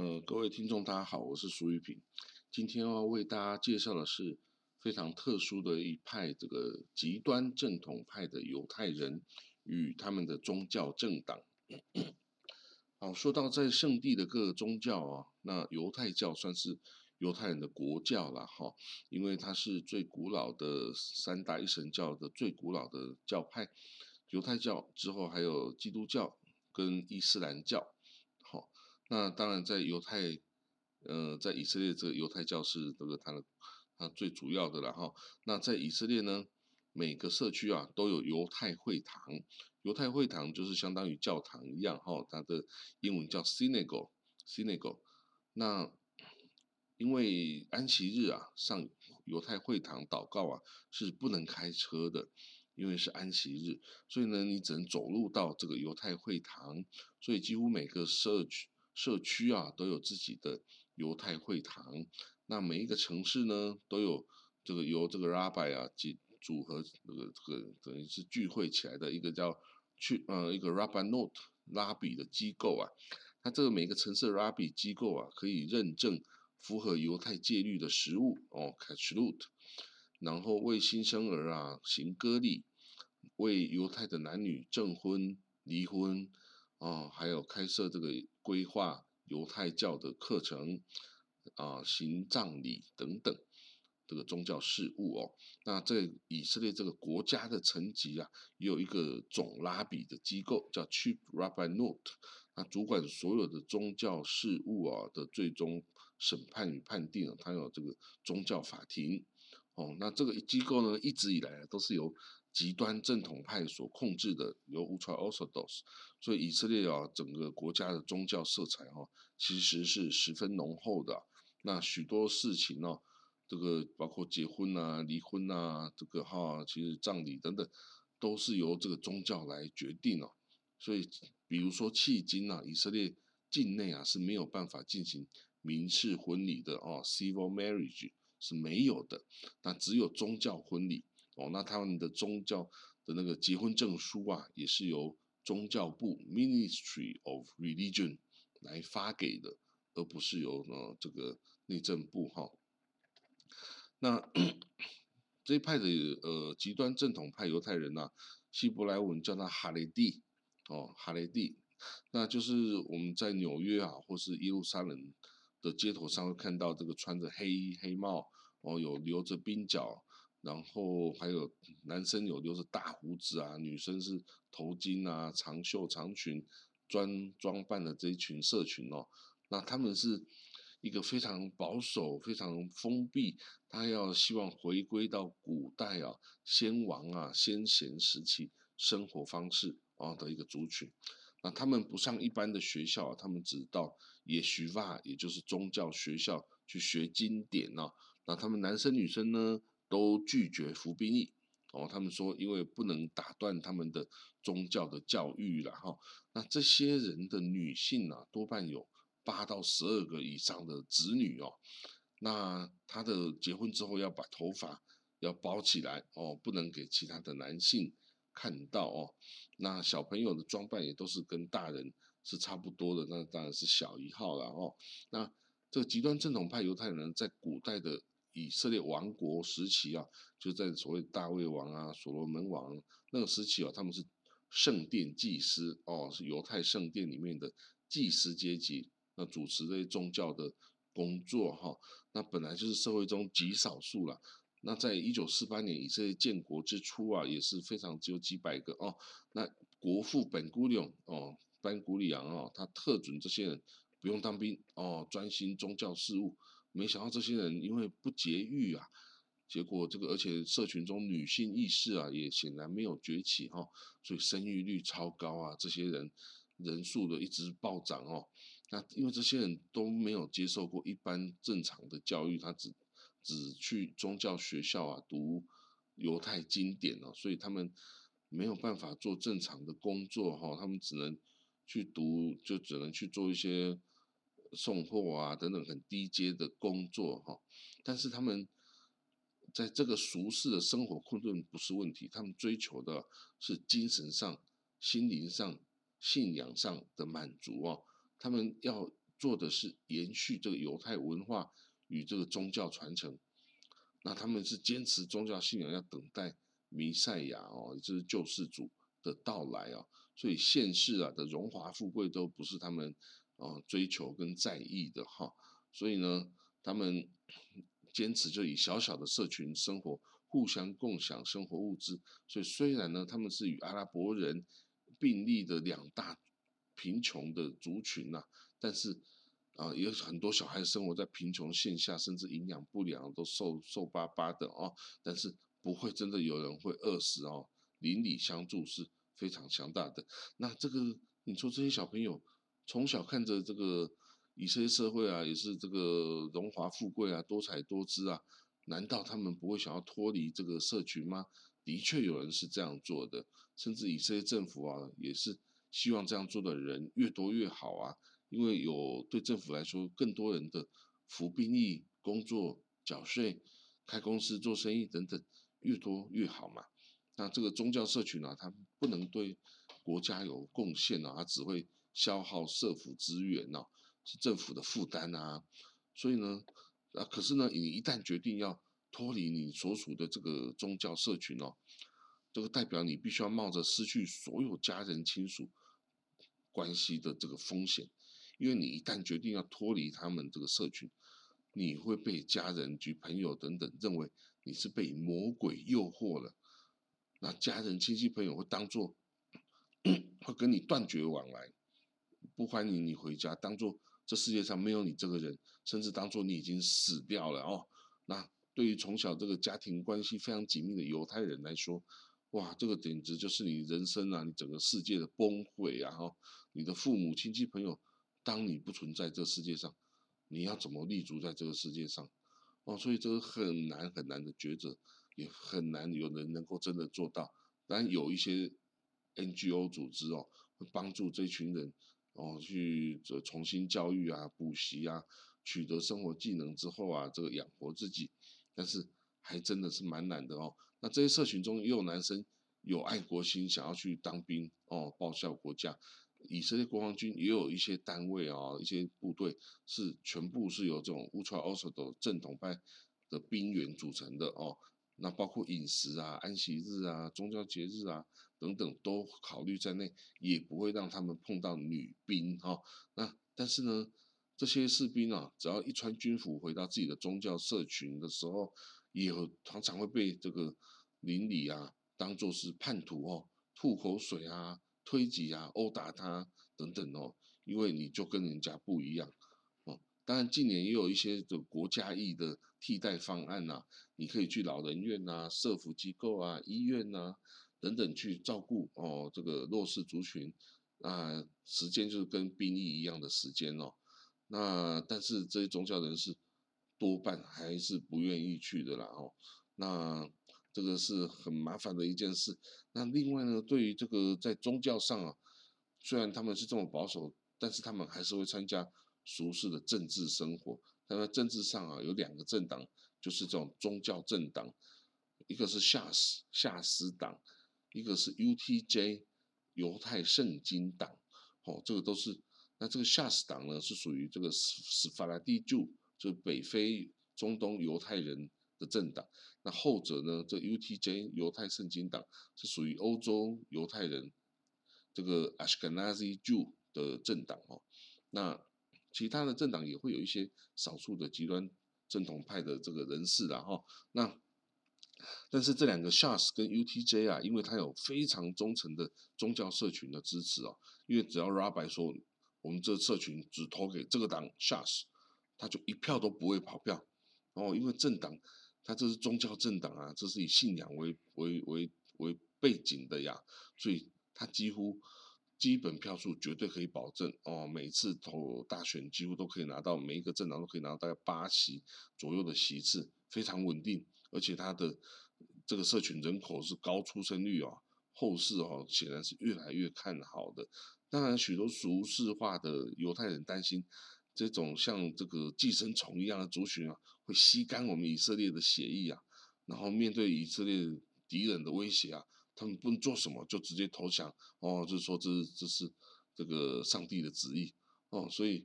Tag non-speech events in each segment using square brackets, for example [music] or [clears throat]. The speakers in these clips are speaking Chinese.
呃，各位听众，大家好，我是苏玉平。今天要为大家介绍的是非常特殊的一派，这个极端正统派的犹太人与他们的宗教政党。[clears throat] 好，说到在圣地的各个宗教啊，那犹太教算是犹太人的国教了哈，因为它是最古老的三大一神教的最古老的教派。犹太教之后还有基督教跟伊斯兰教。那当然在犹太，呃，在以色列这个犹太教是这个它的它最主要的了哈。那在以色列呢，每个社区啊都有犹太会堂，犹太会堂就是相当于教堂一样哈，它的英文叫 synagogue，synagogue。那因为安息日啊上犹太会堂祷告啊是不能开车的。因为是安息日，所以呢，你只能走路到这个犹太会堂。所以几乎每个社区社区啊都有自己的犹太会堂。那每一个城市呢都有这个由这个 rabbi 啊组组合这个这个等于是聚会起来的一个叫去呃一个 rabbi note 拉比的机构啊。它这个每个城市的 rabbi 机构啊可以认证符合犹太戒律的食物哦 k a s h r u t 然后为新生儿啊行割礼。为犹太的男女证婚、离婚，啊，还有开设这个规划犹太教的课程，啊，行葬礼等等这个宗教事务哦。那在以色列这个国家的层级啊，有一个总拉比的机构叫 Chief Rabbi Note，那主管所有的宗教事务啊的最终审判与判定，它有这个宗教法庭。哦，那这个机构呢，一直以来都是由极端正统派所控制的，由 Ultra Orthodox，所以以色列啊，整个国家的宗教色彩哈，其实是十分浓厚的。那许多事情呢，这个包括结婚啊、离婚啊，这个哈，其实葬礼等等，都是由这个宗教来决定哦。所以，比如说迄今啊，以色列境内啊是没有办法进行民事婚礼的哦，Civil Marriage。是没有的，那只有宗教婚礼哦。那他们的宗教的那个结婚证书啊，也是由宗教部 Ministry of Religion 来发给的，而不是由呃这个内政部哈。那 [clears throat] 这一派的呃极端正统派犹太人呐，希伯来文叫他哈雷蒂哦，哈雷蒂，那就是我们在纽约啊，或是耶路撒冷。的街头上会看到这个穿着黑衣黑帽哦，有留着鬓角，然后还有男生有留着大胡子啊，女生是头巾啊、长袖长裙装装扮的这一群社群哦，那他们是一个非常保守、非常封闭，他要希望回归到古代啊先王啊先贤时期生活方式啊的一个族群。那他们不上一般的学校，他们只到也许吧，也就是宗教学校去学经典呢。那他们男生女生呢，都拒绝服兵役哦。他们说，因为不能打断他们的宗教的教育了哈。那这些人的女性呢，多半有八到十二个以上的子女哦。那他的结婚之后要把头发要包起来哦，不能给其他的男性。看到哦，那小朋友的装扮也都是跟大人是差不多的，那当然是小一号了哦。那这个极端正统派犹太人，在古代的以色列王国时期啊，就在所谓大卫王啊、所罗门王那个时期啊，他们是圣殿祭司哦，是犹太圣殿里面的祭司阶级，那主持这些宗教的工作哈。那本来就是社会中极少数了。那在一九四八年以色列建国之初啊，也是非常只有几百个哦。那国父本古里昂哦，班古里昂哦，他特准这些人不用当兵哦，专心宗教事务。没想到这些人因为不节育啊，结果这个而且社群中女性意识啊也显然没有崛起哈，所以生育率超高啊，这些人人数的一直暴涨哦。那因为这些人都没有接受过一般正常的教育，他只。只去宗教学校啊读犹太经典哦，所以他们没有办法做正常的工作哈，他们只能去读，就只能去做一些送货啊等等很低阶的工作哈。但是他们在这个俗世的生活困顿不是问题，他们追求的是精神上、心灵上、信仰上的满足哦。他们要做的是延续这个犹太文化与这个宗教传承。那他们是坚持宗教信仰，要等待弥赛亚哦，就是救世主的到来啊。所以现世啊的荣华富贵都不是他们啊追求跟在意的哈。所以呢，他们 [coughs] 坚持就以小小的社群生活，互相共享生活物资。所以虽然呢，他们是与阿拉伯人并立的两大贫穷的族群呐，但是。啊，也有很多小孩生活在贫穷线下，甚至营养不良，都瘦瘦巴巴的哦。但是不会真的有人会饿死哦。邻里相助是非常强大的。那这个你说这些小朋友从小看着这个以色列社会啊，也是这个荣华富贵啊，多彩多姿啊，难道他们不会想要脱离这个社群吗？的确有人是这样做的，甚至以色列政府啊，也是希望这样做的人越多越好啊。因为有对政府来说，更多人的服兵役、工作、缴税、开公司、做生意等等，越多越好嘛。那这个宗教社群呢，它不能对国家有贡献啊，它只会消耗社府资源呐，是政府的负担啊。所以呢，啊，可是呢，你一旦决定要脱离你所属的这个宗教社群哦，这个代表你必须要冒着失去所有家人亲属关系的这个风险。因为你一旦决定要脱离他们这个社群，你会被家人及朋友等等认为你是被魔鬼诱惑了。那家人、亲戚、朋友会当做 [clears throat] 会跟你断绝往来，不欢迎你回家，当做这世界上没有你这个人，甚至当做你已经死掉了哦。那对于从小这个家庭关系非常紧密的犹太人来说，哇，这个简直就是你人生啊，你整个世界的崩溃啊！哈，你的父母亲戚朋友。当你不存在这世界上，你要怎么立足在这个世界上？哦，所以这个很难很难的抉择，也很难有人能够真的做到。但有一些 NGO 组织哦，会帮助这群人哦去这重新教育啊、补习啊，取得生活技能之后啊，这个养活自己。但是还真的是蛮难的哦。那这些社群中也有男生有爱国心，想要去当兵哦，报效国家。以色列国防军也有一些单位啊，一些部队是全部是由这种乌川奥索的正统派的兵员组成的哦。那包括饮食啊、安息日啊、宗教节日啊等等都考虑在内，也不会让他们碰到女兵哈。那但是呢，这些士兵啊，只要一穿军服回到自己的宗教社群的时候，也常常会被这个邻里啊当做是叛徒哦，吐口水啊。推挤啊，殴打他等等哦，因为你就跟人家不一样哦。当然，近年也有一些的国家义的替代方案呐，你可以去老人院呐、社福机构啊、医院呐等等去照顾哦这个弱势族群啊，时间就是跟兵役一样的时间哦。那但是这些宗教人士多半还是不愿意去的啦哦。那。这个是很麻烦的一件事。那另外呢，对于这个在宗教上啊，虽然他们是这么保守，但是他们还是会参加俗世的政治生活。那政治上啊，有两个政党，就是这种宗教政党，一个是夏斯夏斯党，一个是 UTJ 犹太圣经党。哦，这个都是。那这个夏斯党呢，是属于这个斯斯法拉蒂就就北非中东犹太人。的政党，那后者呢？这 UTJ 犹太圣经党是属于欧洲犹太人这个 Ashkenazi Jew 的政党哦。那其他的政党也会有一些少数的极端正统派的这个人士啦哈。那但是这两个 Shas 跟 UTJ 啊，因为它有非常忠诚的宗教社群的支持哦。因为只要 Rabbi 说我们这社群只投给这个党 Shas，他就一票都不会跑票哦，因为政党。他这是宗教政党啊，这是以信仰为为为为背景的呀，所以他几乎基本票数绝对可以保证哦，每次投大选几乎都可以拿到，每一个政党都可以拿到大概八席左右的席次，非常稳定，而且他的这个社群人口是高出生率啊，后世哦显然是越来越看好的。当然，许多俗世化的犹太人担心。这种像这个寄生虫一样的族群啊，会吸干我们以色列的血液啊，然后面对以色列敌人的威胁啊，他们不能做什么，就直接投降哦，就是说这是这是这个上帝的旨意哦，所以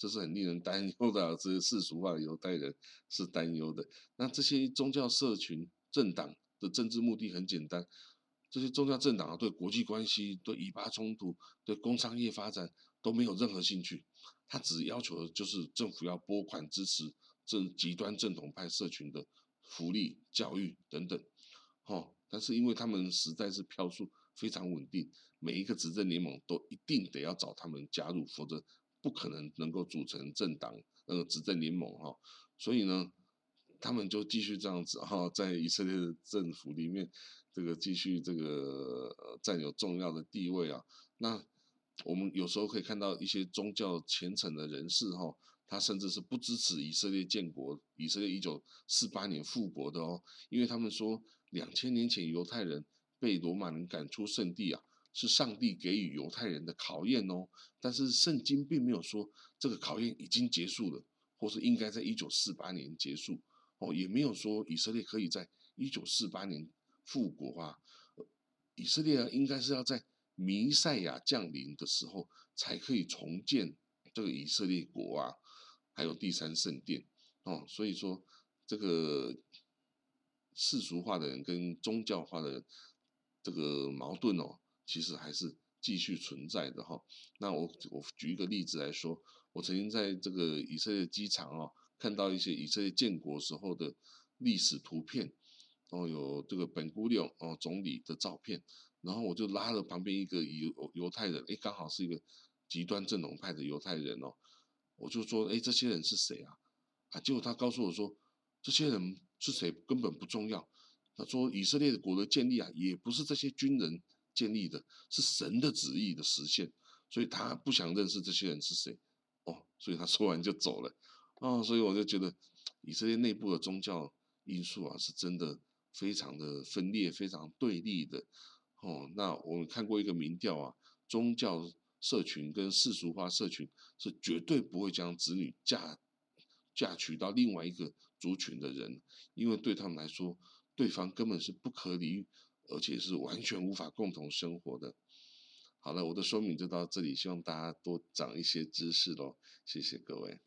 这是很令人担忧的。这些世俗化的犹太人是担忧的。那这些宗教社群、政党的政治目的很简单，这些宗教政党对国际关系、对以巴冲突、对工商业发展都没有任何兴趣，他只要求的就是政府要拨款支持这极端正统派社群的福利、教育等等。哦，但是因为他们实在是票数非常稳定，每一个执政联盟都一定得要找他们加入，否则不可能能够组成政党那个执政联盟哈。所以呢，他们就继续这样子哈，在以色列的政府里面，这个继续这个占有重要的地位啊。那我们有时候可以看到一些宗教虔诚的人士哈，他甚至是不支持以色列建国，以色列一九四八年复国的哦，因为他们说。两千年前，犹太人被罗马人赶出圣地啊，是上帝给予犹太人的考验哦。但是圣经并没有说这个考验已经结束了，或是应该在一九四八年结束哦，也没有说以色列可以在一九四八年复国啊。以色列应该是要在弥赛亚降临的时候才可以重建这个以色列国啊，还有第三圣殿哦。所以说这个。世俗化的人跟宗教化的人，这个矛盾哦，其实还是继续存在的哈。那我我举一个例子来说，我曾经在这个以色列机场哦，看到一些以色列建国时候的历史图片，哦，有这个本古里哦总理的照片，然后我就拉了旁边一个犹犹太人，哎，刚好是一个极端正统派的犹太人哦，我就说，哎，这些人是谁啊？啊，结果他告诉我说，这些人。是谁根本不重要。他说，以色列的国的建立啊，也不是这些军人建立的，是神的旨意的实现。所以他不想认识这些人是谁。哦，所以他说完就走了。哦，所以我就觉得，以色列内部的宗教因素啊，是真的非常的分裂，非常对立的。哦，那我们看过一个民调啊，宗教社群跟世俗化社群是绝对不会将子女嫁嫁娶到另外一个。族群的人，因为对他们来说，对方根本是不可理喻，而且是完全无法共同生活的。好了，我的说明就到这里，希望大家多长一些知识喽，谢谢各位。